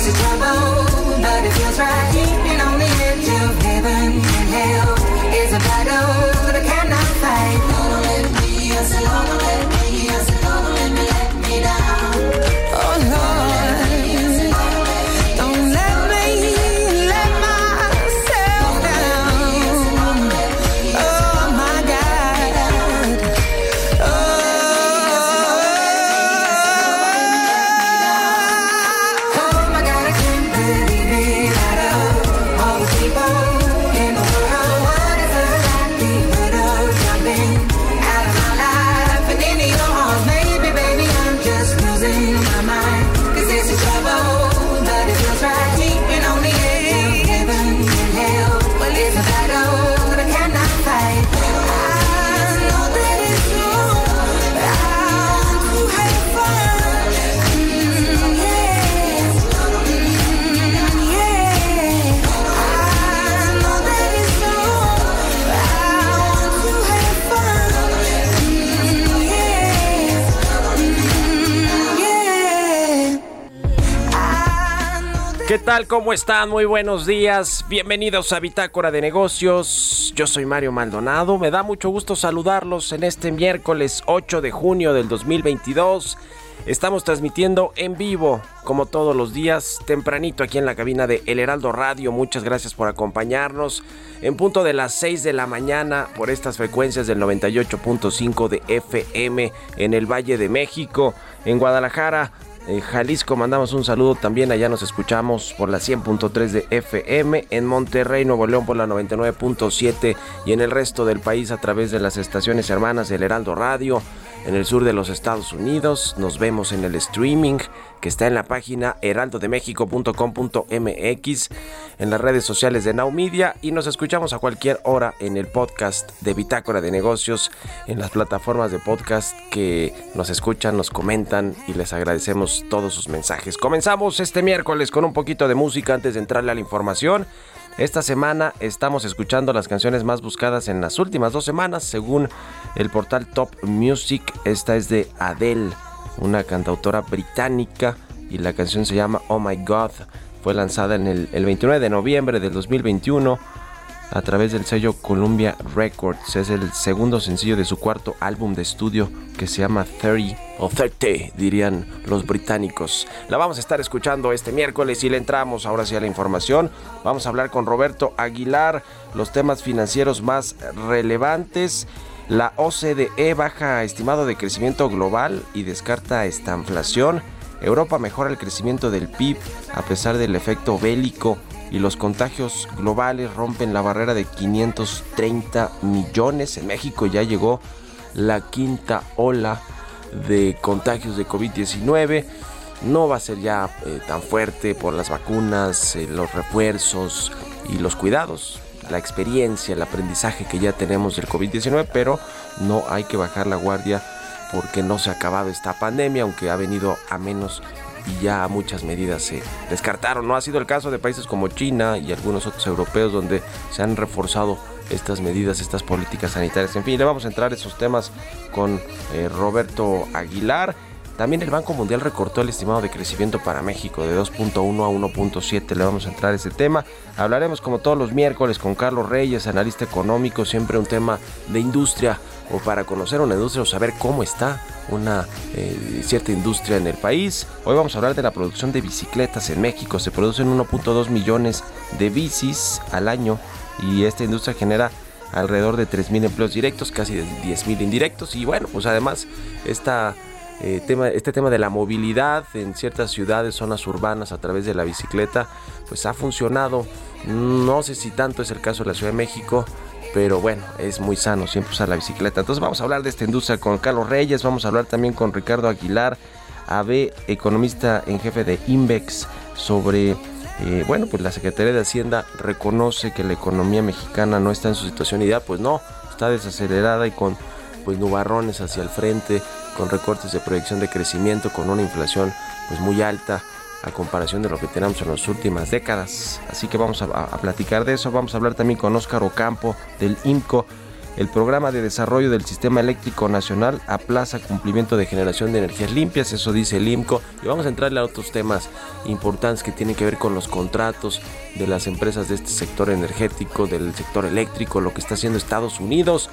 It's a trouble, but it feels right here. ¿Qué tal? ¿Cómo están? Muy buenos días. Bienvenidos a Bitácora de Negocios. Yo soy Mario Maldonado. Me da mucho gusto saludarlos en este miércoles 8 de junio del 2022. Estamos transmitiendo en vivo, como todos los días, tempranito aquí en la cabina de El Heraldo Radio. Muchas gracias por acompañarnos en punto de las 6 de la mañana por estas frecuencias del 98.5 de FM en el Valle de México, en Guadalajara en Jalisco. Mandamos un saludo también, allá nos escuchamos por la 100.3 de FM, en Monterrey, Nuevo León por la 99.7 y en el resto del país a través de las estaciones hermanas del Heraldo Radio en el sur de los Estados Unidos. Nos vemos en el streaming que está en la página heraldodemexico.com.mx, en las redes sociales de Now Media y nos escuchamos a cualquier hora en el podcast de Bitácora de Negocios, en las plataformas de podcast que nos escuchan, nos comentan y les agradecemos todos sus mensajes. Comenzamos este miércoles con un poquito de música antes de entrarle a la información. Esta semana estamos escuchando las canciones más buscadas en las últimas dos semanas, según el portal Top Music. Esta es de Adele, una cantautora británica, y la canción se llama Oh My God. Fue lanzada en el, el 29 de noviembre del 2021 a través del sello Columbia Records. Es el segundo sencillo de su cuarto álbum de estudio que se llama 30 o 30, dirían los británicos. La vamos a estar escuchando este miércoles y le entramos ahora sí a la información. Vamos a hablar con Roberto Aguilar los temas financieros más relevantes. La OCDE baja estimado de crecimiento global y descarta esta inflación. Europa mejora el crecimiento del PIB a pesar del efecto bélico y los contagios globales rompen la barrera de 530 millones. En México ya llegó la quinta ola de contagios de COVID-19. No va a ser ya eh, tan fuerte por las vacunas, eh, los refuerzos y los cuidados, la experiencia, el aprendizaje que ya tenemos del COVID-19, pero no hay que bajar la guardia porque no se ha acabado esta pandemia, aunque ha venido a menos y ya muchas medidas se descartaron. No ha sido el caso de países como China y algunos otros europeos donde se han reforzado estas medidas, estas políticas sanitarias. En fin, le vamos a entrar a esos temas con eh, Roberto Aguilar. También el Banco Mundial recortó el estimado de crecimiento para México de 2.1 a 1.7. Le vamos a entrar a ese tema. Hablaremos como todos los miércoles con Carlos Reyes, analista económico, siempre un tema de industria o para conocer una industria o saber cómo está una eh, cierta industria en el país. Hoy vamos a hablar de la producción de bicicletas en México. Se producen 1.2 millones de bicis al año y esta industria genera alrededor de 3.000 empleos directos, casi de 10.000 indirectos y bueno, pues además eh, tema, este tema de la movilidad en ciertas ciudades, zonas urbanas a través de la bicicleta, pues ha funcionado. No sé si tanto es el caso de la Ciudad de México, pero bueno, es muy sano siempre usar la bicicleta. Entonces vamos a hablar de esta industria con Carlos Reyes, vamos a hablar también con Ricardo Aguilar, AB, economista en jefe de Invex, sobre, eh, bueno, pues la Secretaría de Hacienda reconoce que la economía mexicana no está en su situación ideal, pues no, está desacelerada y con pues nubarrones hacia el frente, con recortes de proyección de crecimiento, con una inflación pues muy alta a comparación de lo que tenemos en las últimas décadas. Así que vamos a, platicar de eso. Vamos a hablar también con Óscar Ocampo del IMCO. El programa de desarrollo del sistema eléctrico nacional aplaza cumplimiento de generación de energías limpias, eso dice el IMCO. Y vamos a entrarle a otros temas importantes que tienen que ver con los contratos de las empresas de este sector energético, del sector eléctrico, lo que está haciendo Estados Unidos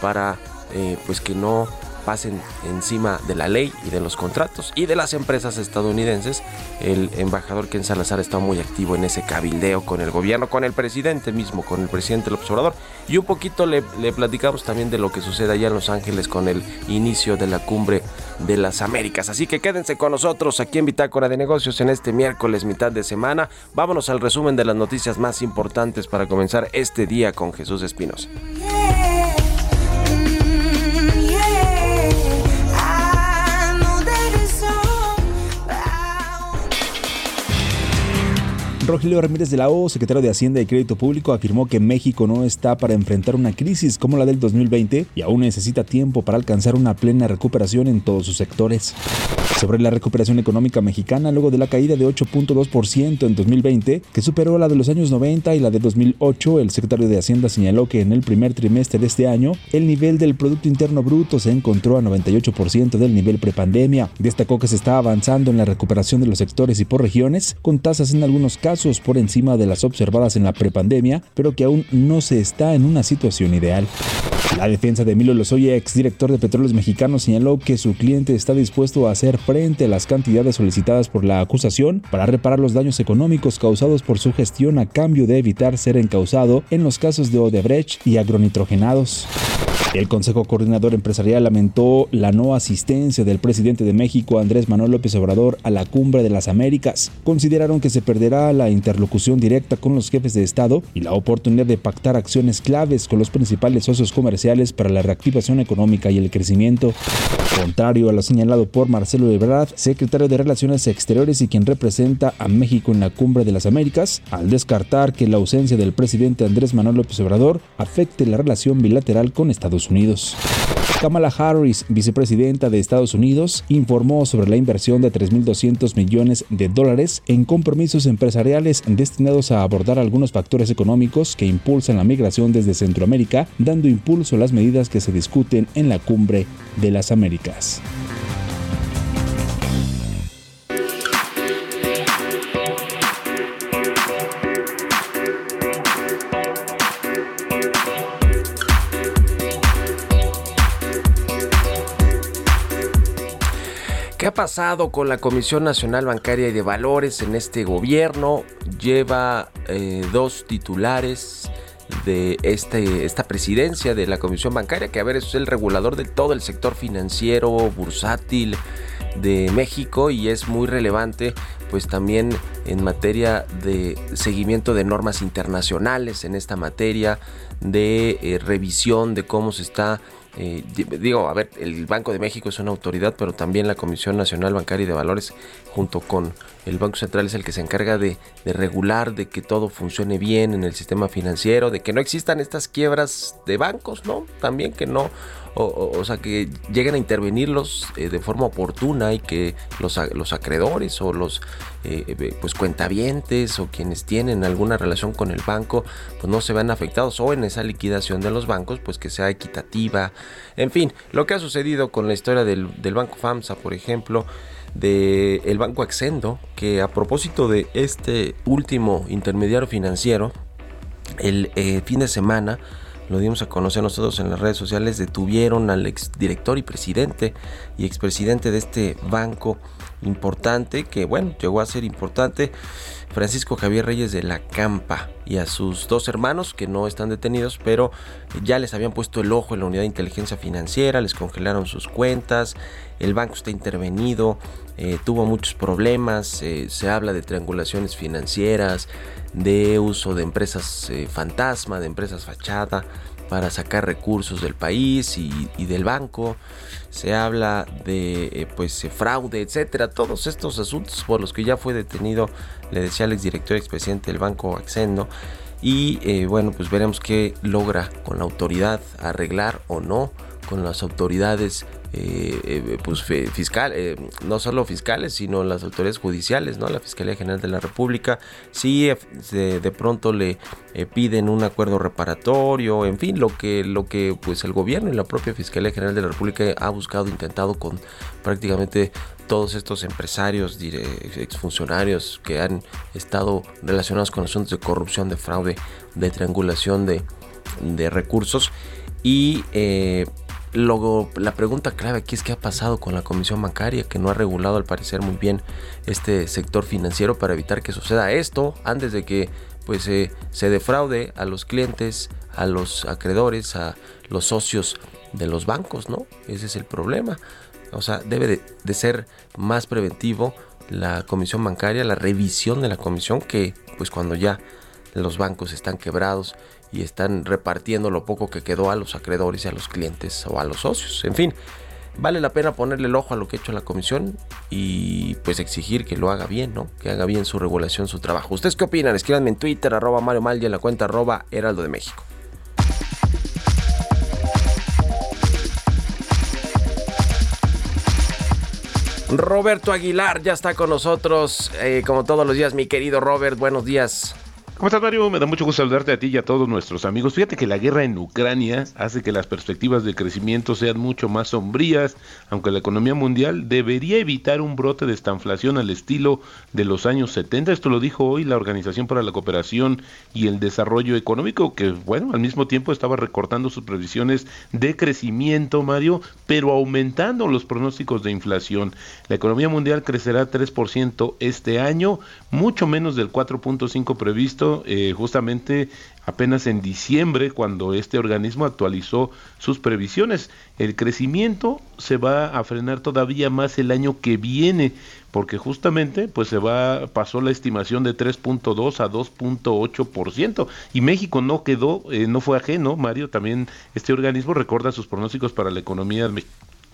para eh, pues que no pasen encima de la ley y de los contratos y de las empresas estadounidenses. El embajador Ken Salazar está muy activo en ese cabildeo con el gobierno, con el presidente mismo, con el presidente observador. Y un poquito le, le, platicamos también de lo que sucede allá en Los Ángeles con el inicio de la cumbre de las Américas. Así que quédense con nosotros aquí en Bitácora de Negocios en este miércoles mitad de semana. Vámonos al resumen de las noticias más importantes para comenzar este día con Jesús Espinos. Rogelio Ramírez de la O, secretario de Hacienda y Crédito Público, afirmó que México no está para enfrentar una crisis como la del 2020 y aún necesita tiempo para alcanzar una plena recuperación en todos sus sectores. Sobre la recuperación económica mexicana luego de la caída de 8.2% en 2020, que superó la de los años 90 y la de 2008, el secretario de Hacienda señaló que en el primer trimestre de este año, el nivel del Producto Interno Bruto se encontró a 98% del nivel prepandemia. Destacó que se está avanzando en la recuperación de los sectores y por regiones, con tasas en algunos casos por encima de las observadas en la prepandemia, pero que aún no se está en una situación ideal. La defensa de Emilio Lozoya, exdirector de Petróleos Mexicanos, señaló que su cliente está dispuesto a hacer frente a las cantidades solicitadas por la acusación para reparar los daños económicos causados por su gestión a cambio de evitar ser encausado en los casos de Odebrecht y agronitrogenados. El Consejo Coordinador Empresarial lamentó la no asistencia del presidente de México, Andrés Manuel López Obrador, a la Cumbre de las Américas. Consideraron que se perderá la interlocución directa con los jefes de Estado y la oportunidad de pactar acciones claves con los principales socios comerciales para la reactivación económica y el crecimiento. Contrario a lo señalado por Marcelo Ebrard, secretario de Relaciones Exteriores y quien representa a México en la Cumbre de las Américas, al descartar que la ausencia del presidente Andrés Manuel López Obrador afecte la relación bilateral con Estados Unidos. Kamala Harris, vicepresidenta de Estados Unidos, informó sobre la inversión de 3.200 millones de dólares en compromisos empresariales destinados a abordar algunos factores económicos que impulsan la migración desde Centroamérica, dando impulso a las medidas que se discuten en la cumbre de las Américas. Pasado con la Comisión Nacional Bancaria y de Valores en este gobierno? Lleva eh, dos titulares de este, esta presidencia de la Comisión Bancaria, que a ver, es el regulador de todo el sector financiero, bursátil de México y es muy relevante pues también en materia de seguimiento de normas internacionales en esta materia de eh, revisión de cómo se está eh, digo, a ver, el Banco de México es una autoridad, pero también la Comisión Nacional Bancaria y de Valores, junto con el Banco Central es el que se encarga de, regular, de que todo funcione bien en el sistema financiero, de que no existan estas quiebras de bancos, ¿no? También que no, o, sea, que lleguen a intervenirlos eh, de forma oportuna y que los, los acreedores o los eh, eh, pues cuentavientes o quienes tienen alguna relación con el banco, pues no se vean afectados o en esa liquidación de los bancos, pues que sea equitativa. En fin, lo que ha sucedido con la historia del, del Banco FAMSA, por ejemplo, del el Banco Accendo, que a propósito de este último intermediario financiero, el eh, fin de semana, lo dimos a conocer nosotros en las redes sociales, detuvieron al exdirector y presidente y expresidente de este banco importante, que bueno, llegó a ser importante, Francisco Javier Reyes de la Campa y a sus dos hermanos que no están detenidos, pero ya les habían puesto el ojo en la unidad de inteligencia financiera, les congelaron sus cuentas, el banco está intervenido, eh, tuvo muchos problemas, eh, se habla de triangulaciones financieras, de uso de empresas eh, fantasma, de empresas fachada para sacar recursos del país y, del banco. Se habla de pues fraude, etcétera. Todos estos asuntos por los que ya fue detenido, le decía al exdirector expresidente del banco Accendo. Y bueno, pues veremos qué logra con la autoridad arreglar o no con las autoridades eh, eh, pues fiscal, eh, no solo fiscales, sino las autoridades judiciales, ¿no? La Fiscalía General de la República, si de, pronto le piden un acuerdo reparatorio, en fin, lo que, lo que pues el gobierno y la propia Fiscalía General de la República ha buscado, intentado con prácticamente todos estos empresarios, exfuncionarios que han estado relacionados con asuntos de corrupción, de fraude, de triangulación de, de recursos y Luego, la pregunta clave aquí es qué ha pasado con la Comisión Bancaria, que no ha regulado al parecer muy bien este sector financiero para evitar que suceda esto antes de que pues se defraude a los clientes, a los acreedores, a los socios de los bancos, ¿no? Ese es el problema. O sea, debe de, de ser más preventivo la comisión bancaria, la revisión de la comisión, que pues cuando ya los bancos están quebrados y están repartiendo lo poco que quedó a los acreedores y a los clientes o a los socios. En fin, vale la pena ponerle el ojo a lo que ha hecho la comisión y pues exigir que lo haga bien, ¿no? Que haga bien su regulación, su trabajo. ¿Ustedes qué opinan? Escríbanme en Twitter, arroba Mario Mal y en la cuenta arroba Heraldo de México. Roberto Aguilar ya está con nosotros, eh, como todos los días, mi querido Robert, buenos días. ¿Cómo estás, Mario? Me da mucho gusto saludarte a ti y a todos nuestros amigos. Fíjate que la guerra en Ucrania hace que las perspectivas de crecimiento sean mucho más sombrías, aunque la economía mundial debería evitar un brote de estanflación al estilo de los años 70. Esto lo dijo hoy la Organización para la Cooperación y el Desarrollo Económico, que, bueno, al mismo tiempo estaba recortando sus previsiones de crecimiento, Mario, pero aumentando los pronósticos de inflación. La economía mundial crecerá 3% este año, mucho menos del 4.5 previsto eh, justamente apenas en diciembre cuando este organismo actualizó sus previsiones. El crecimiento se va a frenar todavía más el año que viene porque justamente pues se va pasó la estimación de 3.2 a 2.8% y México no quedó eh, no fue ajeno, Mario, también este organismo recuerda sus pronósticos para la economía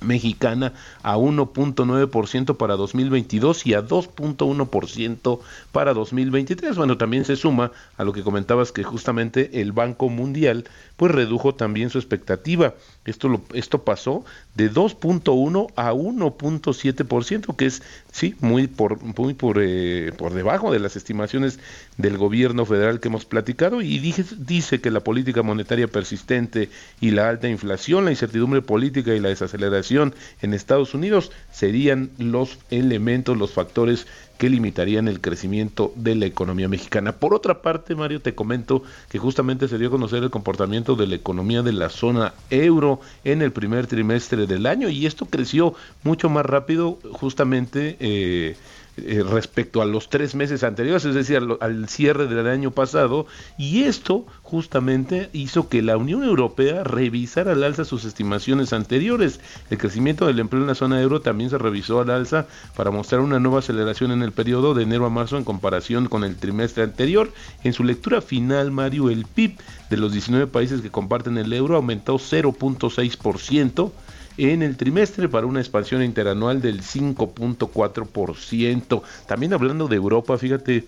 mexicana a 1.9% para 2022 y a 2.1% para 2023. Bueno, también se suma a lo que comentabas que justamente el Banco Mundial pues redujo también su expectativa. Esto, lo, esto pasó de 2.1 a 1.7%, que es sí muy por muy por, eh, por debajo de las estimaciones del gobierno federal que hemos platicado y dice, que la política monetaria persistente y la alta inflación, la incertidumbre política y la desaceleración en Estados Unidos serían los elementos, los factores que limitarían el crecimiento de la economía mexicana. Por otra parte, Mario, te comento que justamente se dio a conocer el comportamiento de la economía de la zona euro en el primer trimestre del año y esto creció mucho más rápido justamente eh, eh, respecto a los tres meses anteriores, es decir, al, cierre del año pasado, y esto justamente hizo que la Unión Europea revisara al alza sus estimaciones anteriores. El crecimiento del empleo en la zona euro también se revisó al alza para mostrar una nueva aceleración en el periodo de enero a marzo en comparación con el trimestre anterior. En su lectura final, Mario, el PIB de los 19 países que comparten el euro aumentó 0.6%, en el trimestre para una expansión interanual del 5.4%. También hablando de Europa, fíjate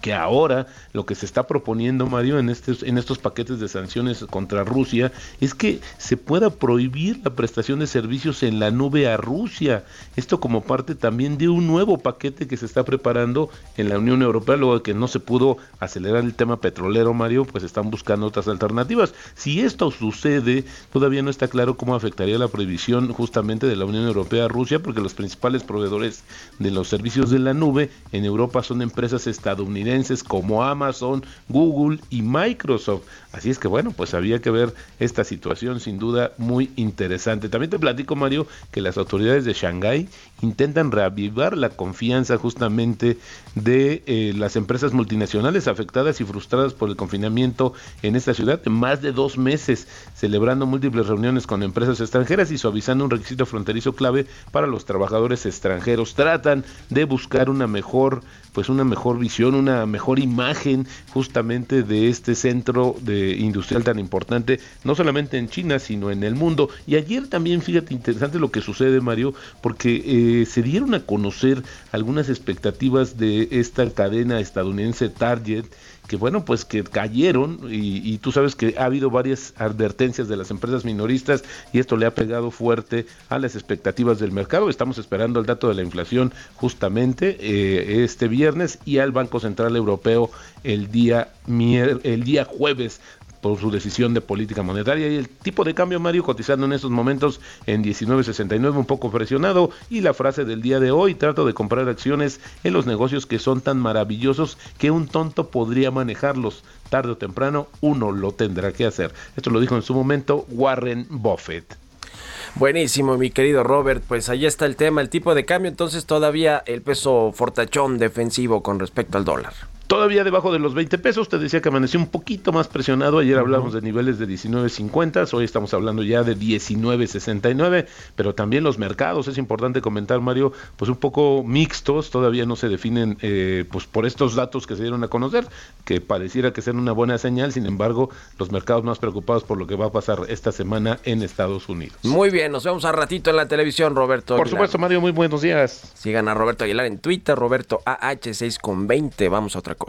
que ahora lo que se está proponiendo, Mario, en estos, en estos paquetes de sanciones contra Rusia, es que se pueda prohibir la prestación de servicios en la nube a Rusia. Esto como parte también de un nuevo paquete que se está preparando en la Unión Europea, luego de que no se pudo acelerar el tema petrolero, Mario, pues están buscando otras alternativas. Si esto sucede, todavía no está claro cómo afectaría la prohibición justamente de la Unión Europea a Rusia, porque los principales proveedores de los servicios de la nube en Europa son empresas estadounidenses como Amazon, Google y Microsoft. Así es que bueno, pues había que ver esta situación sin duda muy interesante. También te platico, Mario, que las autoridades de Shanghái intentan reavivar la confianza justamente de eh, las empresas multinacionales afectadas y frustradas por el confinamiento en esta ciudad más de dos meses, celebrando múltiples reuniones con empresas extranjeras y suavizando un requisito fronterizo clave para los trabajadores extranjeros. Tratan de buscar una mejor, pues una mejor visión, una mejor imagen justamente de este centro de industrial tan importante, no solamente en China, sino en el mundo. Y ayer también, fíjate, interesante lo que sucede, Mario, porque eh, se dieron a conocer algunas expectativas de esta cadena estadounidense Target que bueno, pues que cayeron y, tú sabes que ha habido varias advertencias de las empresas minoristas y esto le ha pegado fuerte a las expectativas del mercado. Estamos esperando el dato de la inflación justamente eh, este viernes y al Banco Central Europeo el día, el día jueves por su decisión de política monetaria y el tipo de cambio Mario cotizando en estos momentos en 19.69 un poco presionado y la frase del día de hoy trato de comprar acciones en los negocios que son tan maravillosos que un tonto podría manejarlos tarde o temprano uno lo tendrá que hacer esto lo dijo en su momento Warren Buffett Buenísimo, mi querido Robert. Pues ahí está el tema, el tipo de cambio. Entonces todavía el peso fortachón defensivo con respecto al dólar. Todavía debajo de los 20 pesos, te decía que amaneció un poquito más presionado. Ayer hablamos de niveles de 19.50, hoy estamos hablando ya de 19.69, pero también los mercados, es importante comentar, Mario, pues un poco mixtos, todavía no se definen eh, pues por estos datos que se dieron a conocer, que pareciera que sean una buena señal, sin embargo, los mercados más preocupados por lo que va a pasar esta semana en Estados Unidos. Muy bien, nos vemos a ratito en la televisión, Roberto. Por supuesto, Mario, muy buenos días. Sigan a Roberto Aguilar en Twitter, Roberto AH6 con 20, vamos a otra cosa.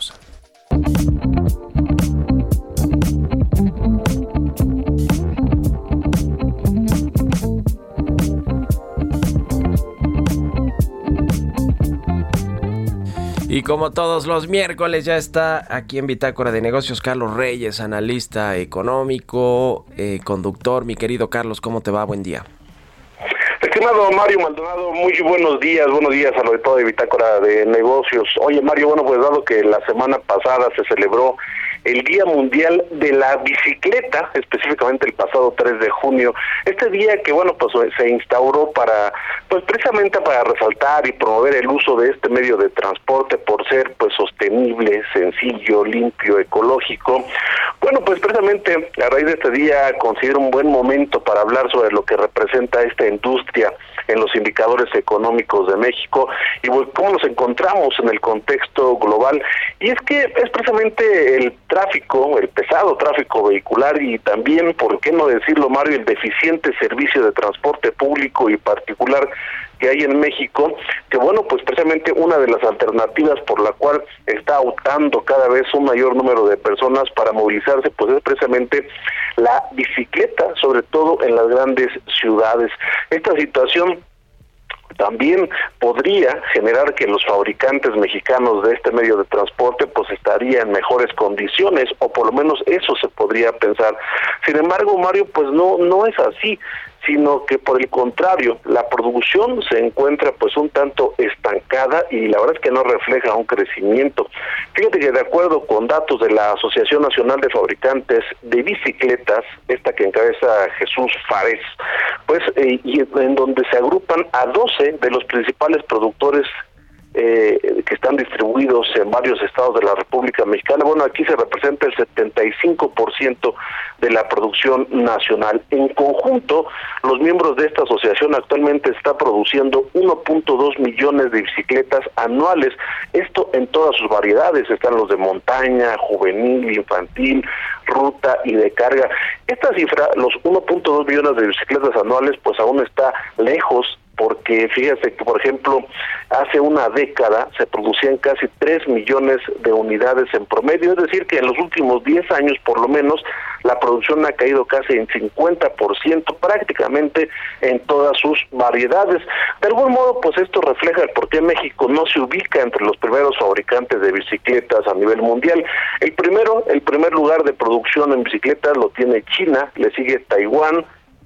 Y como todos los miércoles ya está aquí en Bitácora de Negocios Carlos Reyes, analista económico, eh, conductor. Mi querido Carlos, ¿cómo te va? Buen día. Estimado Mario Maldonado, muy buenos días, buenos días a lo de todo de Bitácora de Negocios. Oye Mario, bueno, pues dado que la semana pasada se celebró el Día Mundial de la Bicicleta, específicamente el pasado 3 de junio. Este día que, bueno, pues se instauró para, pues precisamente para resaltar y promover el uso de este medio de transporte por ser, pues, sostenible, sencillo, limpio, ecológico. Bueno, pues precisamente a raíz de este día considero un buen momento para hablar sobre lo que representa esta industria en los indicadores económicos de México y cómo nos encontramos en el contexto global. Y es que es precisamente el tráfico, el pesado tráfico vehicular y también, por qué no decirlo, Mario, el deficiente servicio de transporte público y particular que hay en México, que bueno, pues precisamente una de las alternativas por la cual está optando cada vez un mayor número de personas para movilizarse, pues es precisamente la bicicleta, sobre todo en las grandes ciudades. Esta situación también podría generar que los fabricantes mexicanos de este medio de transporte pues estarían en mejores condiciones o por lo menos eso se podría pensar. Sin embargo, Mario, pues no no es así sino que por el contrario, la producción se encuentra pues un tanto estancada y la verdad es que no refleja un crecimiento. Fíjate que de acuerdo con datos de la Asociación Nacional de Fabricantes de Bicicletas, esta que encabeza Jesús Fares, pues eh, y en donde se agrupan a 12 de los principales productores eh, que están distribuidos en varios estados de la República Mexicana. Bueno, aquí se representa el 75% de la producción nacional. En conjunto, los miembros de esta asociación actualmente está produciendo 1.2 millones de bicicletas anuales. Esto en todas sus variedades. Están los de montaña, juvenil, infantil, ruta y de carga. Esta cifra, los 1.2 millones de bicicletas anuales, pues aún está lejos porque fíjese que, por ejemplo, hace una década se producían casi 3 millones de unidades en promedio, es decir, que en los últimos 10 años, por lo menos, la producción ha caído casi en 50%, prácticamente en todas sus variedades. De algún modo, pues esto refleja el por qué México no se ubica entre los primeros fabricantes de bicicletas a nivel mundial. El primero, el primer lugar de producción en bicicletas lo tiene China, le sigue Taiwán,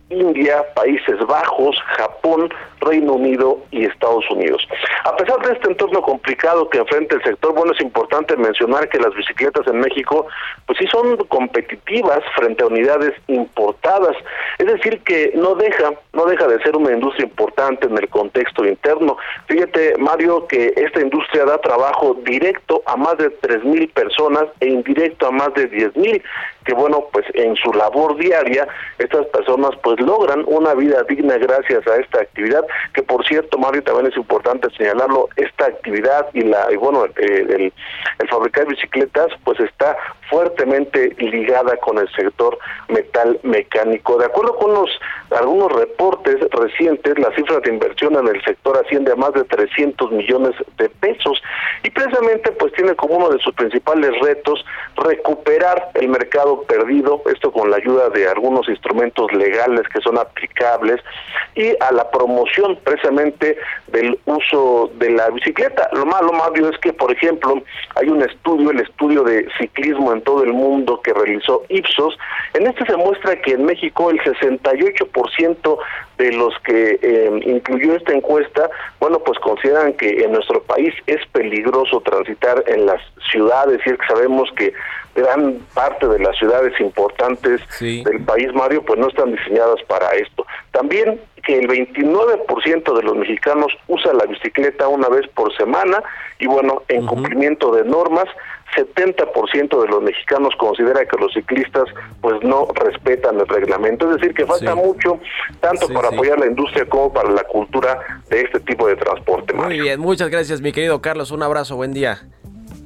India, Países Bajos, Japón, Reino Unido y Estados Unidos. A pesar de este entorno complicado que enfrenta el sector, bueno, es importante mencionar que las bicicletas en México, pues sí son competitivas frente a unidades importadas, es decir, que no deja, no deja de ser una industria importante en el contexto interno. Fíjate, Mario, que esta industria da trabajo directo a más de tres mil personas e indirecto a más de diez mil, que bueno, pues en su labor diaria, estas personas pues logran una vida digna gracias a esta actividad, que por cierto, Mario, también es importante señalarlo, esta actividad y la y bueno, eh, el, fabricar bicicletas pues está fuertemente ligada con el sector metal mecánico. De acuerdo con los algunos reportes recientes, la cifra de inversión en el sector asciende a más de 300 millones de pesos y precisamente pues tiene como uno de sus principales retos recuperar el mercado perdido, esto con la ayuda de algunos instrumentos legales que son aplicables y a la promoción precisamente del uso de la bicicleta. Lo malo, Mario, es que, por ejemplo, hay un estudio, el estudio de ciclismo en todo el mundo que realizó Ipsos. En este se muestra que en México el 68% de los que eh, incluyó esta encuesta, bueno, pues consideran que en nuestro país es peligroso transitar en las ciudades y es que sabemos que gran parte de las ciudades importantes del país, Mario, pues no están diseñadas para esto. También que el 29% de los mexicanos usa la bicicleta una vez por semana y bueno, en cumplimiento de normas, 70% de los mexicanos considera que los ciclistas pues no respetan el reglamento, es decir, que falta mucho tanto para apoyar la industria como para la cultura de este tipo de transporte. Muy bien, muchas gracias mi querido Carlos, un abrazo, buen día.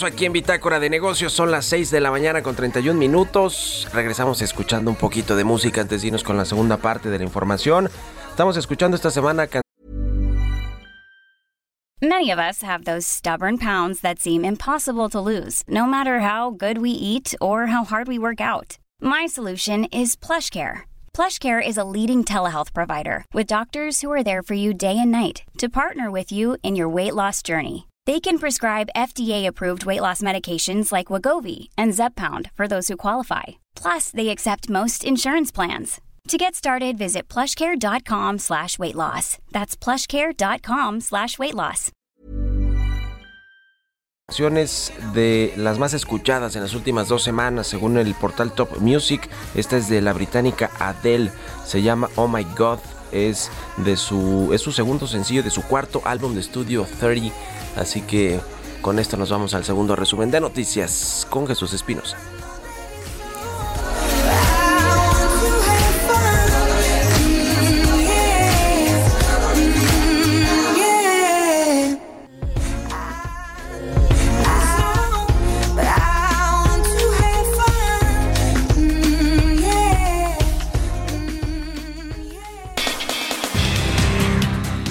Regreso aquí en Bitácora de Negocios. Son las 6 de la mañana con 31 minutos. Regresamos escuchando un poquito de música antes de irnos con la segunda parte de la información. Estamos escuchando esta semana. Many of us have those stubborn pounds that seem impossible to lose, no matter how good we eat or how hard we work out. My solution is PlushCare. PlushCare is a leading telehealth provider with doctors who are there for you day and night to partner with you in your weight loss journey. They can prescribe FDA-approved weight loss medications like Wagovi and Zepbound for those who qualify. Plus, they accept most insurance plans. To get started, visit plushcare.com slash weight loss. That's plushcare.com slash weight loss. de las más escuchadas en las últimas dos semanas según el portal Top Music. Esta es de la británica Adele. Se llama Oh My God. Es, de su, es su segundo sencillo de su cuarto álbum de estudio 30. Así que con esto nos vamos al segundo resumen de noticias con Jesús Espinosa.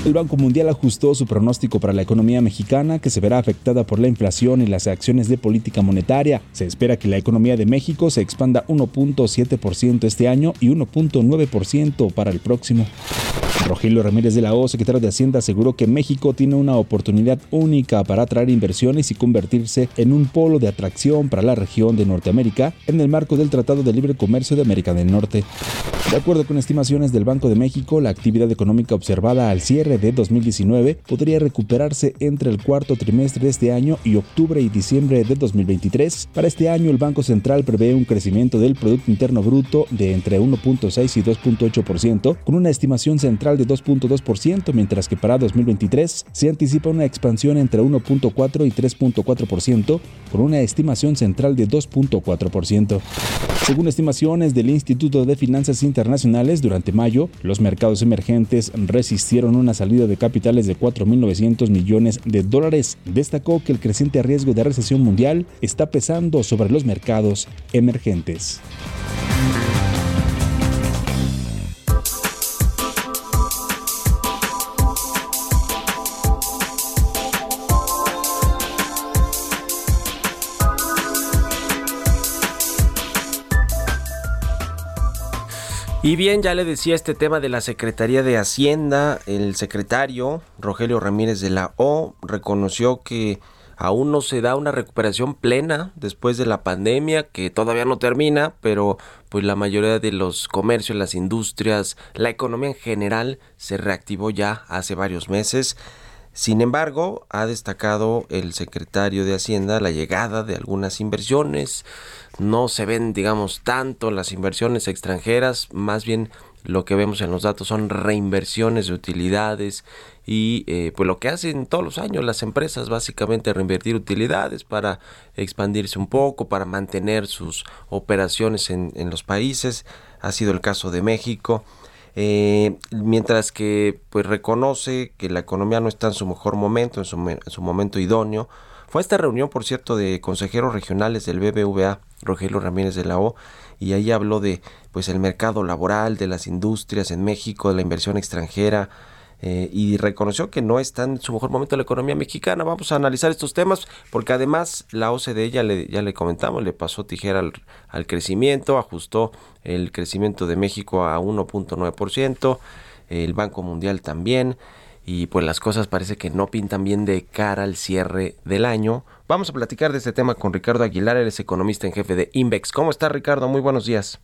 El Banco Mundial ajustó su pronóstico para la economía mexicana, que se verá afectada por la inflación y las acciones de política monetaria. Se espera que la economía de México se expanda 1.7% este año y 1.9% para el próximo. Rogelio Ramírez de la O, secretario de Hacienda, aseguró que México tiene una oportunidad única para atraer inversiones y convertirse en un polo de atracción para la región de Norteamérica en el marco del Tratado de Libre Comercio de América del Norte. De acuerdo con estimaciones del Banco de México, la actividad económica observada al cierre de 2019 podría recuperarse entre el cuarto trimestre de este año y octubre y diciembre de 2023. Para este año, el Banco Central prevé un crecimiento del Producto Interno Bruto de entre 1.6 y 2.8%, con una estimación central de 2.2%, mientras que para 2023 se anticipa una expansión entre 1.4 y 3.4%, con una estimación central de 2.4%. Según estimaciones del Instituto de Finanzas Internacionales, durante mayo, los mercados emergentes resistieron una salida de capitales de 4.900 millones de dólares. Destacó que el creciente riesgo de recesión mundial está pesando sobre los mercados emergentes. Y bien, ya le decía este tema de la Secretaría de Hacienda, el secretario Rogelio Ramírez de la O reconoció que aún no se da una recuperación plena después de la pandemia, que todavía no termina, pero pues la mayoría de los comercios, las industrias, la economía en general se reactivó ya hace varios meses. Sin embargo, ha destacado el secretario de Hacienda la llegada de algunas inversiones. No se ven, digamos, tanto las inversiones extranjeras, más bien lo que vemos en los datos son reinversiones de utilidades y eh, pues lo que hacen todos los años las empresas básicamente reinvertir utilidades para expandirse un poco, para mantener sus operaciones en, en los países. Ha sido el caso de México. Eh, mientras que pues reconoce que la economía no está en su mejor momento, en su, en su momento idóneo. Fue a esta reunión, por cierto, de consejeros regionales del BBVA, Rogelio Ramírez de la O, y ahí habló de pues el mercado laboral, de las industrias en México, de la inversión extranjera, eh, y reconoció que no está en su mejor momento la economía mexicana. Vamos a analizar estos temas porque además la OCDE ya le, ya le comentamos, le pasó tijera al, al crecimiento, ajustó el crecimiento de México a 1.9%, el Banco Mundial también y pues las cosas parece que no pintan bien de cara al cierre del año. Vamos a platicar de este tema con Ricardo Aguilar, él es economista en jefe de Invex. ¿Cómo está Ricardo? Muy buenos días.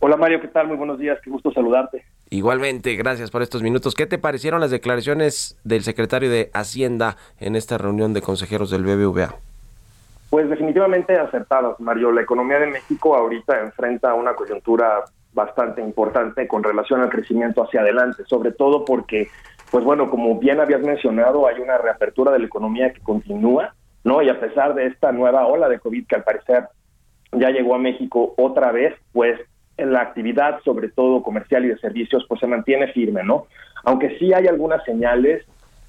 Hola Mario, ¿qué tal? Muy buenos días, qué gusto saludarte. Igualmente, gracias por estos minutos. ¿Qué te parecieron las declaraciones del secretario de Hacienda en esta reunión de consejeros del BBVA? Pues definitivamente acertadas, Mario. La economía de México ahorita enfrenta una coyuntura bastante importante con relación al crecimiento hacia adelante, sobre todo porque, pues bueno, como bien habías mencionado, hay una reapertura de la economía que continúa, ¿no? Y a pesar de esta nueva ola de COVID que al parecer ya llegó a México otra vez, pues la actividad, sobre todo comercial y de servicios, pues se mantiene firme, ¿no? Aunque sí hay algunas señales,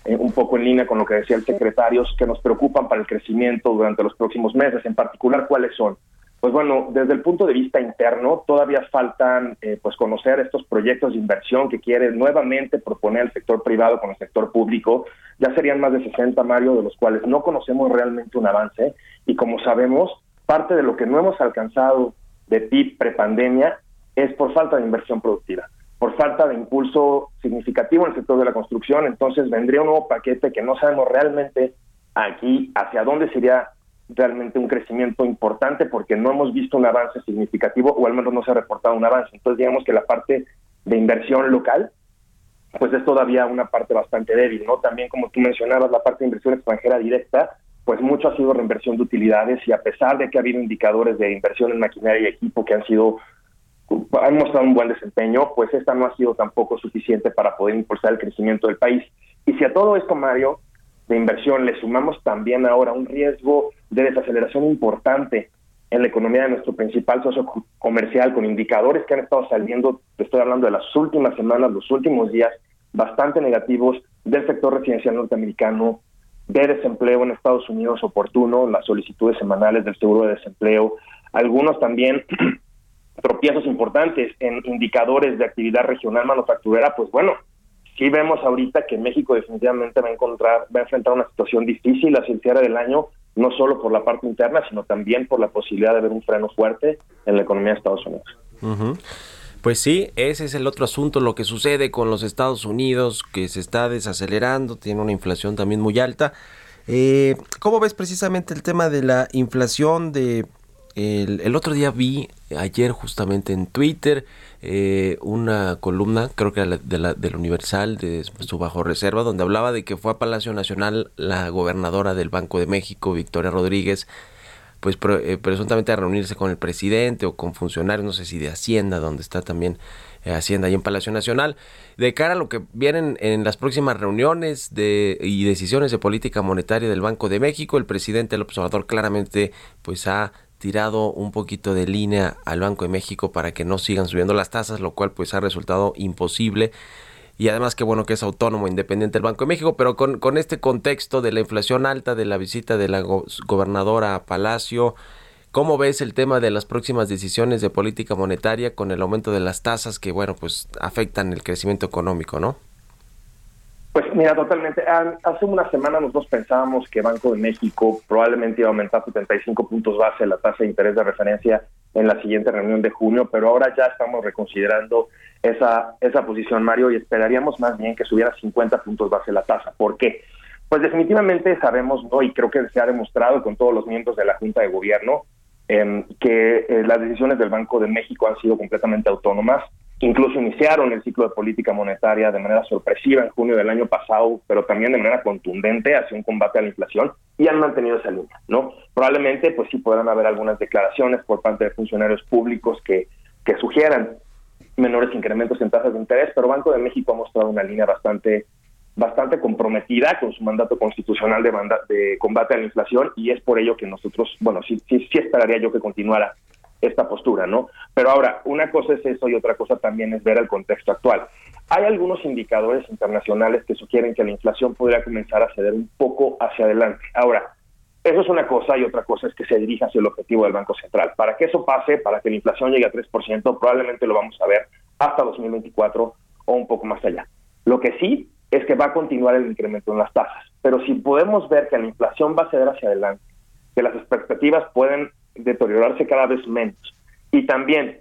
eh, un poco en línea con lo que decía el secretario, que nos preocupan para el crecimiento durante los próximos meses, en particular, ¿cuáles son? Pues bueno, desde el punto de vista interno, todavía faltan eh, pues conocer estos proyectos de inversión que quiere nuevamente proponer el sector privado con el sector público. Ya serían más de 60, Mario, de los cuales no conocemos realmente un avance. Y como sabemos, parte de lo que no hemos alcanzado de PIB prepandemia es por falta de inversión productiva, por falta de impulso significativo en el sector de la construcción, entonces vendría un nuevo paquete que no sabemos realmente aquí hacia dónde sería realmente un crecimiento importante porque no hemos visto un avance significativo o al menos no se ha reportado un avance. Entonces digamos que la parte de inversión local pues es todavía una parte bastante débil, ¿no? También como tú mencionabas, la parte de inversión extranjera directa, pues mucho ha sido reinversión de utilidades y a pesar de que ha habido indicadores de inversión en maquinaria y equipo que han sido han mostrado un buen desempeño, pues esta no ha sido tampoco suficiente para poder impulsar el crecimiento del país. Y si a todo esto, Mario, de inversión le sumamos también ahora un riesgo de desaceleración importante en la economía de nuestro principal socio comercial, con indicadores que han estado saliendo, te estoy hablando de las últimas semanas, los últimos días, bastante negativos del sector residencial norteamericano, de desempleo en Estados Unidos oportuno, las solicitudes semanales del seguro de desempleo, algunos también tropiezos importantes en indicadores de actividad regional manufacturera, pues bueno, sí vemos ahorita que México definitivamente va a encontrar, va a enfrentar una situación difícil hacia el cierre del año, no solo por la parte interna, sino también por la posibilidad de ver un freno fuerte en la economía de Estados Unidos. Pues sí, ese es el otro asunto, lo que sucede con los Estados Unidos, que se está desacelerando, tiene una inflación también muy alta. Eh, ¿Cómo ves precisamente el tema de la inflación? De el, otro día vi ayer justamente en Twitter eh, una columna, creo que era de la, del Universal, de su bajo reserva, donde hablaba de que fue a Palacio Nacional la gobernadora del Banco de México, Victoria Rodríguez, pues eh, presuntamente a reunirse con el presidente o con funcionarios, no sé si de Hacienda, donde está también eh, Hacienda ahí en Palacio Nacional, de cara a lo que vienen en las próximas reuniones de, y decisiones de política monetaria del Banco de México, el presidente López Obrador claramente pues ha tirado un poquito de línea al Banco de México para que no sigan subiendo las tasas, lo cual pues ha resultado imposible. Y además que bueno que es autónomo, independiente el Banco de México, pero con, con este contexto de la inflación alta, de la visita de la gobernadora a Palacio, ¿cómo ves el tema de las próximas decisiones de política monetaria con el aumento de las tasas que bueno pues afectan el crecimiento económico, ¿no? Pues mira, totalmente. Hace una semana nosotros pensábamos que Banco de México probablemente iba a aumentar 75 puntos base la tasa de interés de referencia en la siguiente reunión de junio, pero ahora ya estamos reconsiderando esa, esa posición, Mario, y esperaríamos más bien que subiera 50 puntos base la tasa. ¿Por qué? Pues definitivamente sabemos, ¿no? y creo que se ha demostrado con todos los miembros de la Junta de Gobierno, eh, que eh, las decisiones del Banco de México han sido completamente autónomas Incluso iniciaron el ciclo de política monetaria de manera sorpresiva en junio del año pasado, pero también de manera contundente hacia un combate a la inflación y han mantenido esa línea, ¿no? Probablemente, pues sí podrán haber algunas declaraciones por parte de funcionarios públicos que, que sugieran menores incrementos en tasas de interés, pero Banco de México ha mostrado una línea bastante bastante comprometida con su mandato constitucional de, de combate a la inflación y es por ello que nosotros, bueno, sí, sí, sí esperaría yo que continuara esta postura, ¿no? Pero ahora, una cosa es eso y otra cosa también es ver el contexto actual. Hay algunos indicadores internacionales que sugieren que la inflación podría comenzar a ceder un poco hacia adelante. Ahora, eso es una cosa y otra cosa es que se dirija hacia el objetivo del Banco Central. Para que eso pase, para que la inflación llegue a 3%, probablemente lo vamos a ver hasta 2024 o un poco más allá. Lo que sí es que va a continuar el incremento en las tasas. Pero si podemos ver que la inflación va a ceder hacia adelante, que las expectativas pueden deteriorarse cada vez menos. Y también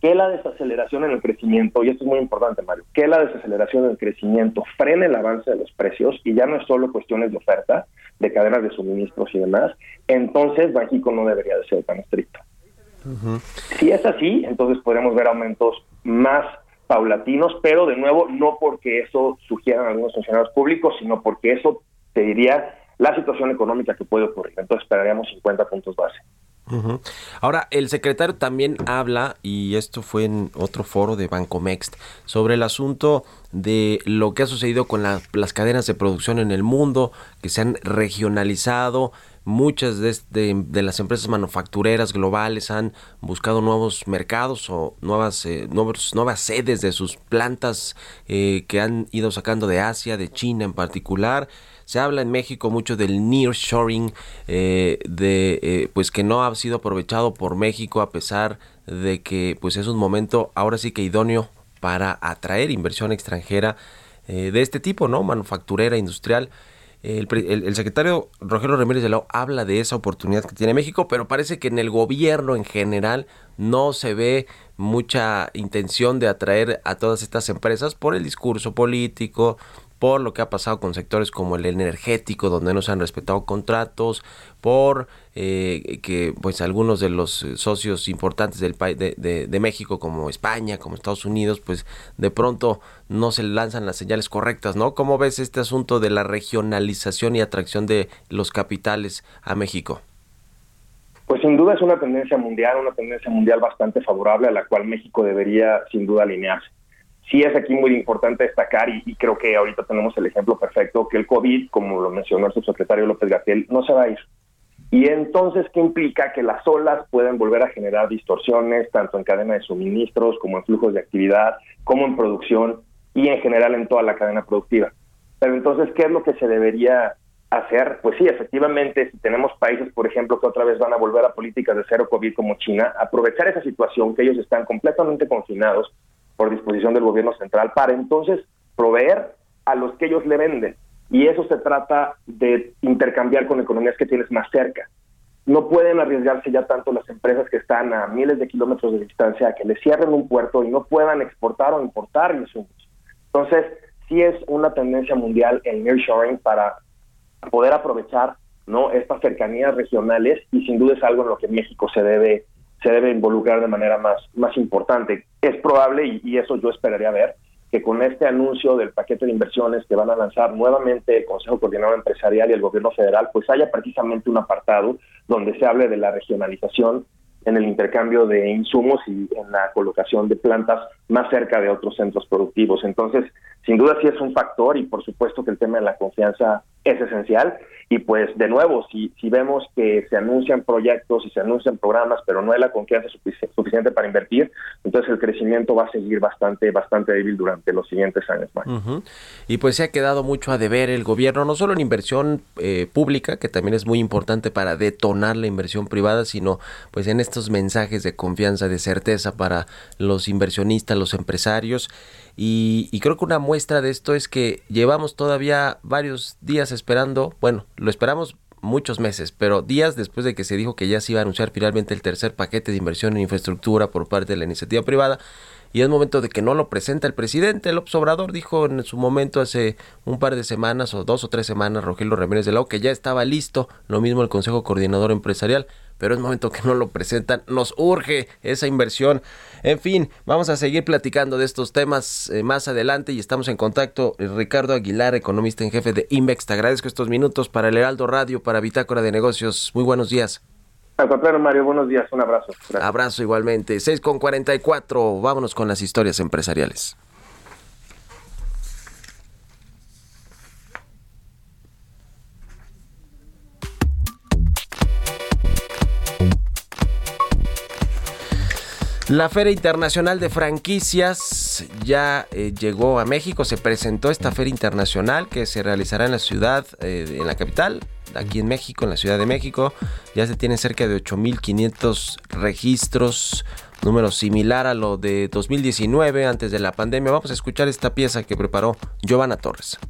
que la desaceleración en el crecimiento, y esto es muy importante, Mario, que la desaceleración en el crecimiento frene el avance de los precios y ya no es solo cuestiones de oferta, de cadenas de suministros y demás, entonces Banxico no debería de ser tan estricto. Si es así, entonces podemos ver aumentos más paulatinos, pero de nuevo no porque eso sugieran algunos funcionarios públicos, sino porque eso te diría la situación económica que puede ocurrir. Entonces esperaríamos 50 puntos base. Ahora, el secretario también habla, y esto fue en otro foro de Bancomext, sobre el asunto de lo que ha sucedido con las cadenas de producción en el mundo, que se han regionalizado. Muchas de, las empresas manufactureras globales han buscado nuevos mercados o nuevas, eh, nuevas sedes de sus plantas eh, que han ido sacando de Asia, de China en particular. Se habla en México mucho del nearshoring, eh, de eh, pues que no ha sido aprovechado por México a pesar de que pues es un momento ahora sí que idóneo para atraer inversión extranjera eh, de este tipo, ¿no? Manufacturera, industrial. El, secretario Rogelio Ramírez de Lao habla de esa oportunidad que tiene México, pero parece que en el gobierno en general no se ve mucha intención de atraer a todas estas empresas por el discurso político, por lo que ha pasado con sectores como el energético, donde no se han respetado contratos, por eh, que pues algunos de los socios importantes del país de, de, México, como España, como Estados Unidos, pues de pronto no se lanzan las señales correctas, ¿no? ¿Cómo ves este asunto de la regionalización y atracción de los capitales a México? Pues sin duda es una tendencia mundial, una tendencia mundial bastante favorable a la cual México debería sin duda alinearse. Sí es aquí muy importante destacar, y, creo que ahorita tenemos el ejemplo perfecto, que el COVID, como lo mencionó el subsecretario López Gatel, no se va a ir. Y entonces, ¿qué implica? Que las olas pueden volver a generar distorsiones, tanto en cadena de suministros, como en flujos de actividad, como en producción y en general en toda la cadena productiva. Pero entonces, ¿qué es lo que se debería hacer, pues sí, efectivamente, si tenemos países, por ejemplo, que otra vez van a volver a políticas de cero COVID como China, aprovechar esa situación que ellos están completamente confinados por disposición del gobierno central para entonces proveer a los que ellos le venden. Y eso se trata de intercambiar con economías que tienes más cerca. No pueden arriesgarse ya tanto las empresas que están a miles de kilómetros de distancia a que les cierren un puerto y no puedan exportar o importar insumos. Entonces, sí es una tendencia mundial el nearshoring para poder aprovechar no estas cercanías regionales y sin duda es algo en lo que México se debe se debe involucrar de manera más más importante es probable y, eso yo esperaría ver que con este anuncio del paquete de inversiones que van a lanzar nuevamente el Consejo Coordinador Empresarial y el Gobierno Federal, pues haya precisamente un apartado donde se hable de la regionalización en el intercambio de insumos y en la colocación de plantas más cerca de otros centros productivos. Entonces, sin duda sí es un factor y por supuesto que el tema de la confianza es esencial y pues de nuevo, si, si vemos que se anuncian proyectos y se anuncian programas, pero no hay la confianza suficiente para invertir, entonces el crecimiento va a seguir bastante, bastante débil durante los siguientes años más. Y pues se ha quedado mucho a deber el gobierno, no solo en inversión eh, pública, que también es muy importante para detonar la inversión privada, sino pues en estos mensajes de confianza, de certeza para los inversionistas, los empresarios. Y, creo que una muestra de esto es que llevamos todavía varios días esperando, bueno, lo esperamos muchos meses, pero días después de que se dijo que ya se iba a anunciar finalmente el tercer paquete de inversión en infraestructura por parte de la iniciativa privada, y es momento de que no lo presenta el presidente. López Obrador dijo en su momento hace un par de semanas o dos o tres semanas, Rogelio Ramírez de Lau, que ya estaba listo, lo mismo el Consejo Coordinador Empresarial, pero es momento que no lo presentan. Nos urge esa inversión. En fin, vamos a seguir platicando de estos temas eh, más adelante y estamos en contacto. Eh, Ricardo Aguilar, economista en jefe de INVEX. Te agradezco estos minutos para el Heraldo Radio, para Bitácora de Negocios. Muy buenos días. Al contrario, Mario, buenos días. Un abrazo. Abrazo igualmente. 6 con 44. Vámonos con las historias empresariales. La Feria Internacional de Franquicias ya eh, llegó a México, se presentó esta Feria Internacional que se realizará en la ciudad, eh, en la capital, aquí en México, en la Ciudad de México. Ya se tienen cerca de 8.500 registros, número similar a lo de 2019, antes de la pandemia. Vamos a escuchar esta pieza que preparó Giovanna Torres.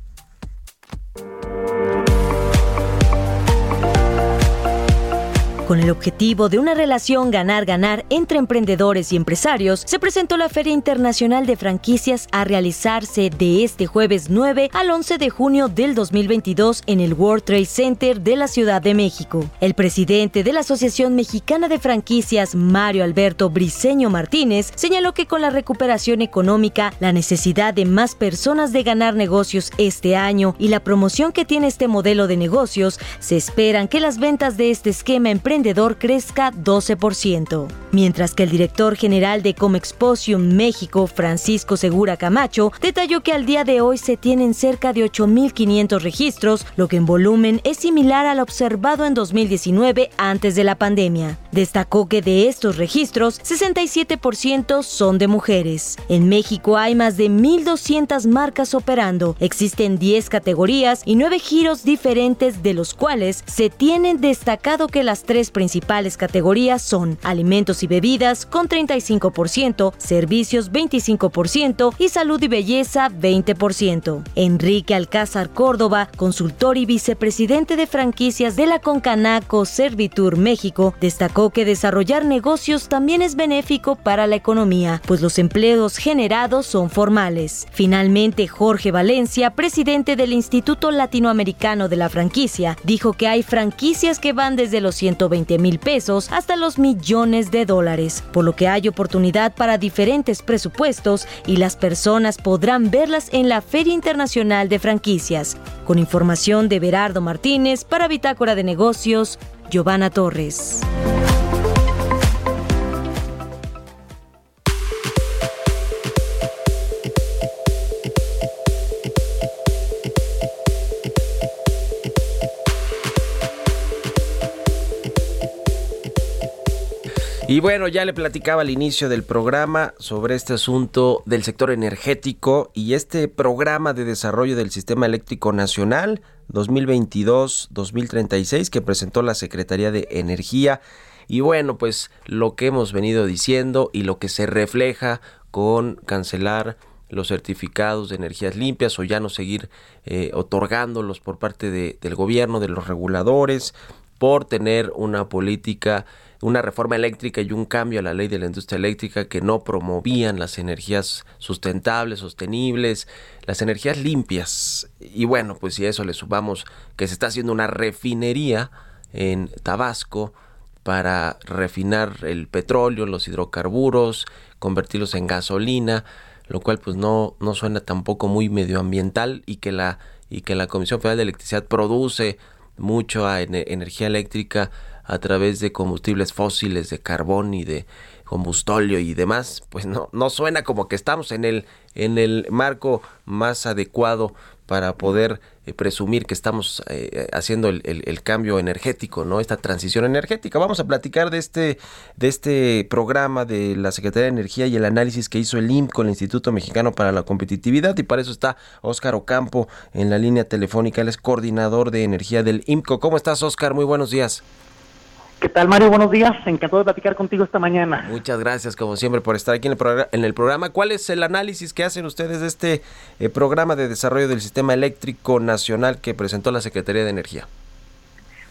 Con el objetivo de una relación ganar-ganar entre emprendedores y empresarios, se presentó la Feria Internacional de Franquicias a realizarse de este jueves 9 al 11 de junio del 2022 en el World Trade Center de la Ciudad de México. El presidente de la Asociación Mexicana de Franquicias, Mario Alberto Briceño Martínez, señaló que con la recuperación económica, la necesidad de más personas de ganar negocios este año y la promoción que tiene este modelo de negocios, se esperan que las ventas de este esquema emprendedor crezca 12%, mientras que el director general de Comexposium México, Francisco Segura Camacho, detalló que al día de hoy se tienen cerca de 8.500 registros, lo que en volumen es similar al observado en 2019 antes de la pandemia. Destacó que de estos registros, 67% son de mujeres. En México hay más de 1.200 marcas operando, existen 10 categorías y 9 giros diferentes de los cuales se tienen destacado que las tres principales categorías son alimentos y bebidas con 35%, servicios 25% y salud y belleza 20%. Enrique Alcázar Córdoba, consultor y vicepresidente de franquicias de la Concanaco Servitur México, destacó que desarrollar negocios también es benéfico para la economía, pues los empleos generados son formales. Finalmente, Jorge Valencia, presidente del Instituto Latinoamericano de la Franquicia, dijo que hay franquicias que van desde los 120 mil pesos hasta los millones de dólares, por lo que hay oportunidad para diferentes presupuestos y las personas podrán verlas en la Feria Internacional de Franquicias. Con información de Berardo Martínez para Bitácora de Negocios, Giovanna Torres. Y bueno, ya le platicaba al inicio del programa sobre este asunto del sector energético y este programa de desarrollo del Sistema Eléctrico Nacional 2022-2036 que presentó la Secretaría de Energía. Y bueno, pues lo que hemos venido diciendo y lo que se refleja con cancelar los certificados de energías limpias o ya no seguir eh, otorgándolos por parte del gobierno, de los reguladores, por tener una política una reforma eléctrica y un cambio a la ley de la industria eléctrica que no promovían las energías sustentables, sostenibles, las energías limpias. Y bueno, pues si a eso le sumamos que se está haciendo una refinería en Tabasco para refinar el petróleo, los hidrocarburos, convertirlos en gasolina, lo cual pues no, no suena tampoco muy medioambiental y que la y que la Comisión Federal de Electricidad produce mucho energía eléctrica a través de combustibles fósiles, de carbón y de combustóleo y demás, pues no, no suena como que estamos en el, en el marco más adecuado para poder eh, presumir que estamos eh, haciendo el, el, cambio energético, ¿no? Esta transición energética. Vamos a platicar de este, de este programa de la Secretaría de Energía y el análisis que hizo el IMC con el Instituto Mexicano para la Competitividad y para eso está Óscar Ocampo en la línea telefónica. Él es coordinador de energía del IMCO. ¿Cómo estás, Óscar? Muy buenos días. ¿Qué tal, Mario? Buenos días. Encantado de platicar contigo esta mañana. Muchas gracias, como siempre, por estar aquí en el, en el programa. ¿Cuál es el análisis que hacen ustedes de este eh, programa de desarrollo del sistema eléctrico nacional que presentó la Secretaría de Energía?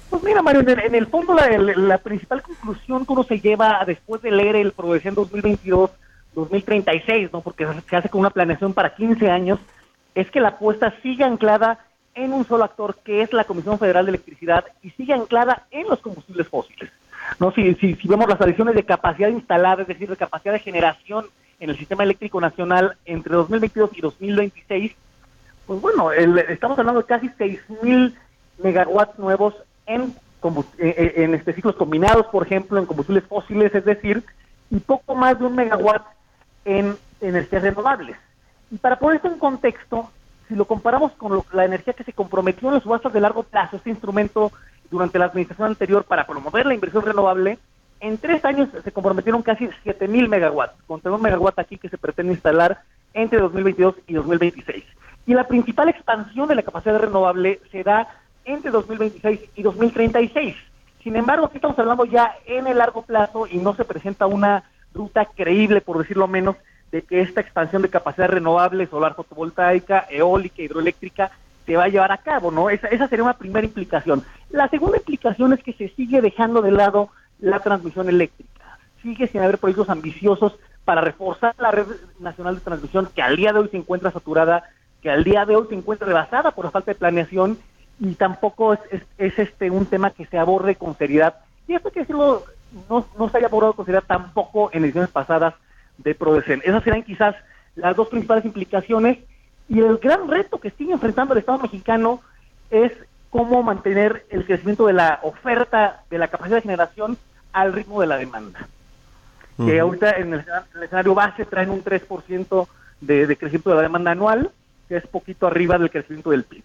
Pues mira, Mario, en el, fondo la, principal conclusión que uno se lleva después de leer el Progresión 2022-2036, ¿no? porque se hace con una planeación para 15 años, es que la apuesta sigue anclada en un solo actor que es la Comisión Federal de Electricidad y sigue anclada en los combustibles fósiles. No, si, vemos las adiciones de capacidad instalada, es decir, de capacidad de generación en el sistema eléctrico nacional entre 2022 y 2026, pues bueno, estamos hablando de casi 6.000 megawatts nuevos en, en, este, ciclos combinados, por ejemplo, en combustibles fósiles, es decir, y poco más de un megawatt en energías renovables. Y para poner esto en contexto, si lo comparamos con la energía que se comprometió en las subastas de largo plazo, este instrumento durante la administración anterior para promover la inversión renovable, en tres años se comprometieron casi 7.000 megawatts, contra un megawatt aquí que se pretende instalar entre 2022 y 2026. Y la principal expansión de la capacidad renovable se da entre 2026 y 2036. Sin embargo, aquí estamos hablando ya en el largo plazo y no se presenta una ruta creíble, por decirlo menos, de que esta expansión de capacidad renovable, solar fotovoltaica, eólica, hidroeléctrica, se va a llevar a cabo, ¿no? Esa, esa sería una primera implicación. La segunda implicación es que se sigue dejando de lado la transmisión eléctrica. Sigue sin haber proyectos ambiciosos para reforzar la red nacional de transmisión que al día de hoy se encuentra saturada, que al día de hoy se encuentra rebasada por la falta de planeación y tampoco es, es, este un tema que se aborde con seriedad. Y esto que decirlo, no, no se haya abordado con seriedad tampoco en ediciones pasadas de PRODECEN. Esas serán quizás las dos principales implicaciones y el gran reto que sigue enfrentando el Estado mexicano es cómo mantener el crecimiento de la oferta de la capacidad de generación al ritmo de la demanda. Que ahorita en el, escenario base traen un 3% de, de, crecimiento de la demanda anual, que es poquito arriba del crecimiento del PIB.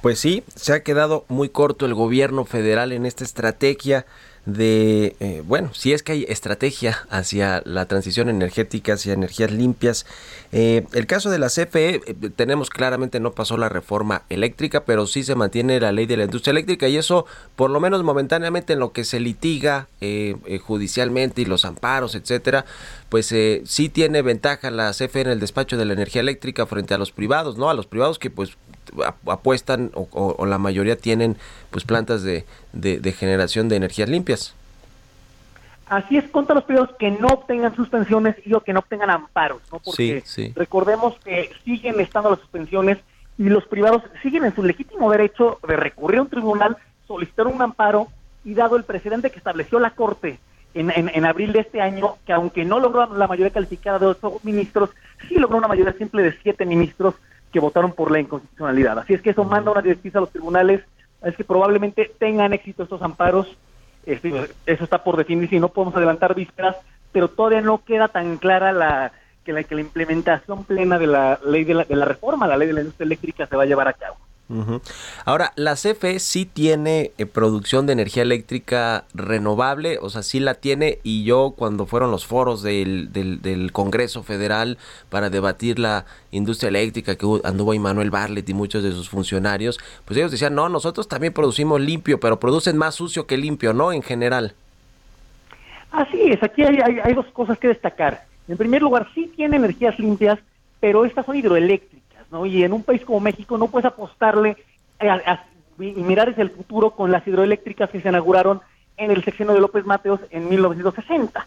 Pues sí, se ha quedado muy corto el gobierno federal en esta estrategia de, eh, bueno, si es que hay estrategia hacia la transición energética, hacia energías limpias. Eh, el caso de la CFE, eh, tenemos claramente no pasó la reforma eléctrica, pero sí se mantiene la ley de la industria eléctrica y eso, por lo menos momentáneamente, en lo que se litiga judicialmente y los amparos, etcétera, pues sí tiene ventaja la CFE en el despacho de la energía eléctrica frente a los privados, ¿no? A los privados que pues apuestan o, la mayoría tienen pues plantas de, de, generación de energías limpias. Así es, contra los privados que no obtengan suspensiones y o que no obtengan amparos, ¿no? Porque recordemos que siguen estando las suspensiones y los privados siguen en su legítimo derecho de recurrir a un tribunal, solicitar un amparo y dado el precedente que estableció la Corte en, en, abril de este año, que aunque no logró la mayoría calificada de ocho ministros, sí logró una mayoría simple de siete ministros que votaron por la inconstitucionalidad. Así es que eso manda una directriz a los tribunales, es que probablemente tengan éxito estos amparos, este, eso está por definir si no podemos adelantar vísperas, pero todavía no queda tan clara la que la, que la implementación plena de la ley de la, de la reforma, la ley de la industria eléctrica se va a llevar a cabo. Ahora, la CFE sí tiene eh, producción de energía eléctrica renovable, o sea, sí la tiene y yo cuando fueron los foros del, del, Congreso Federal para debatir la industria eléctrica, que anduvo ahí Manuel Barlet y muchos de sus funcionarios, pues ellos decían, no, nosotros también producimos limpio, pero producen más sucio que limpio, ¿no? En general. Así es, aquí hay, hay dos cosas que destacar. En primer lugar, sí tiene energías limpias, pero estas son hidroeléctricas y en un país como México no puedes apostarle y mirar hacia el futuro con las hidroeléctricas que se inauguraron en el sexenio de López Mateos en 1960.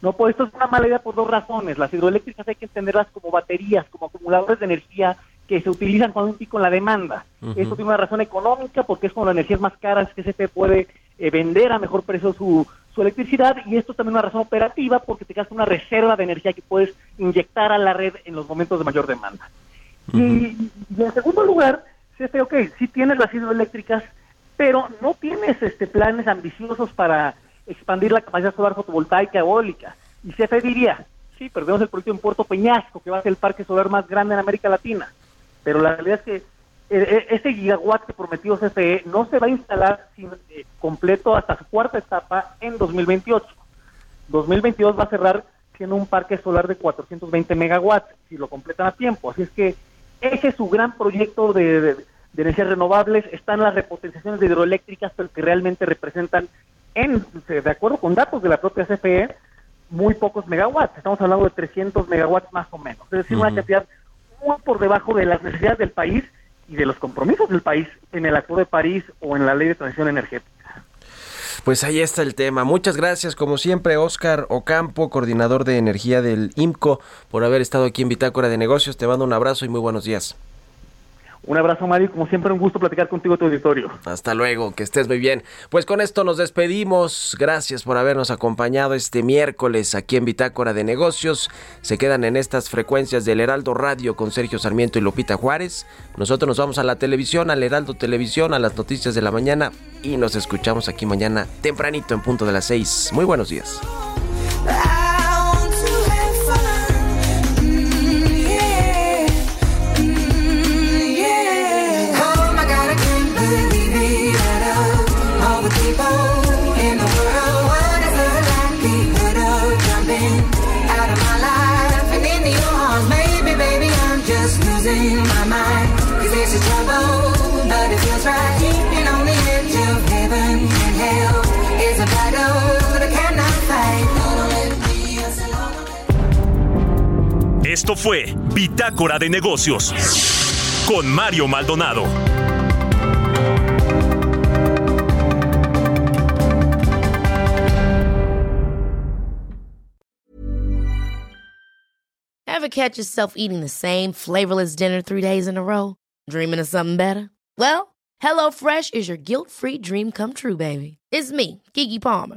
No, pues esto es una mala idea por dos razones. Las hidroeléctricas hay que entenderlas como baterías, como acumuladores de energía que se utilizan cuando un pico en la demanda. Esto tiene una razón económica porque es con las energías más caras que se puede eh, vender a mejor precio su, su electricidad y esto también una razón operativa porque te gasta una reserva de energía que puedes inyectar a la red en los momentos de mayor demanda. Y, en segundo lugar, CFE, ok, sí tienes las hidroeléctricas, pero no tienes este planes ambiciosos para expandir la capacidad solar fotovoltaica eólica. Y CFE diría, sí, perdemos el proyecto en Puerto Peñasco, que va a ser el parque solar más grande en América Latina. Pero la realidad es que eh, eh, ese gigawatt que prometió CFE no se va a instalar sin, eh, completo hasta su cuarta etapa en 2028. 2022 va a cerrar siendo un parque solar de 420 megawatts, si lo completan a tiempo. Así es que ese es su gran proyecto de, energías renovables. Están las repotenciaciones de hidroeléctricas, pero que realmente representan, en, de acuerdo con datos de la propia CFE, muy pocos megawatts. Estamos hablando de 300 megawatts más o menos. Es decir, una cantidad muy por debajo de las necesidades del país y de los compromisos del país en el Acuerdo de París o en la Ley de Transición Energética. Pues ahí está el tema. Muchas gracias, como siempre, Oscar Ocampo, coordinador de energía del IMCO, por haber estado aquí en Bitácora de Negocios. Te mando un abrazo y muy buenos días. Un abrazo, Mario. Como siempre, un gusto platicar contigo tu auditorio. Hasta luego, que estés muy bien. Pues con esto nos despedimos. Gracias por habernos acompañado este miércoles aquí en Bitácora de Negocios. Se quedan en estas frecuencias del Heraldo Radio con Sergio Sarmiento y Lupita Juárez. Nosotros nos vamos a la televisión, al Heraldo Televisión, a las noticias de la mañana y nos escuchamos aquí mañana tempranito en punto de las seis. Muy buenos días. Esto fue Bitácora de Negocios con Mario Maldonado. Ever catch yourself eating the same flavorless dinner three days in a row? Dreaming of something better? Well, HelloFresh is your guilt-free dream come true, baby. It's me, Kiki Palmer.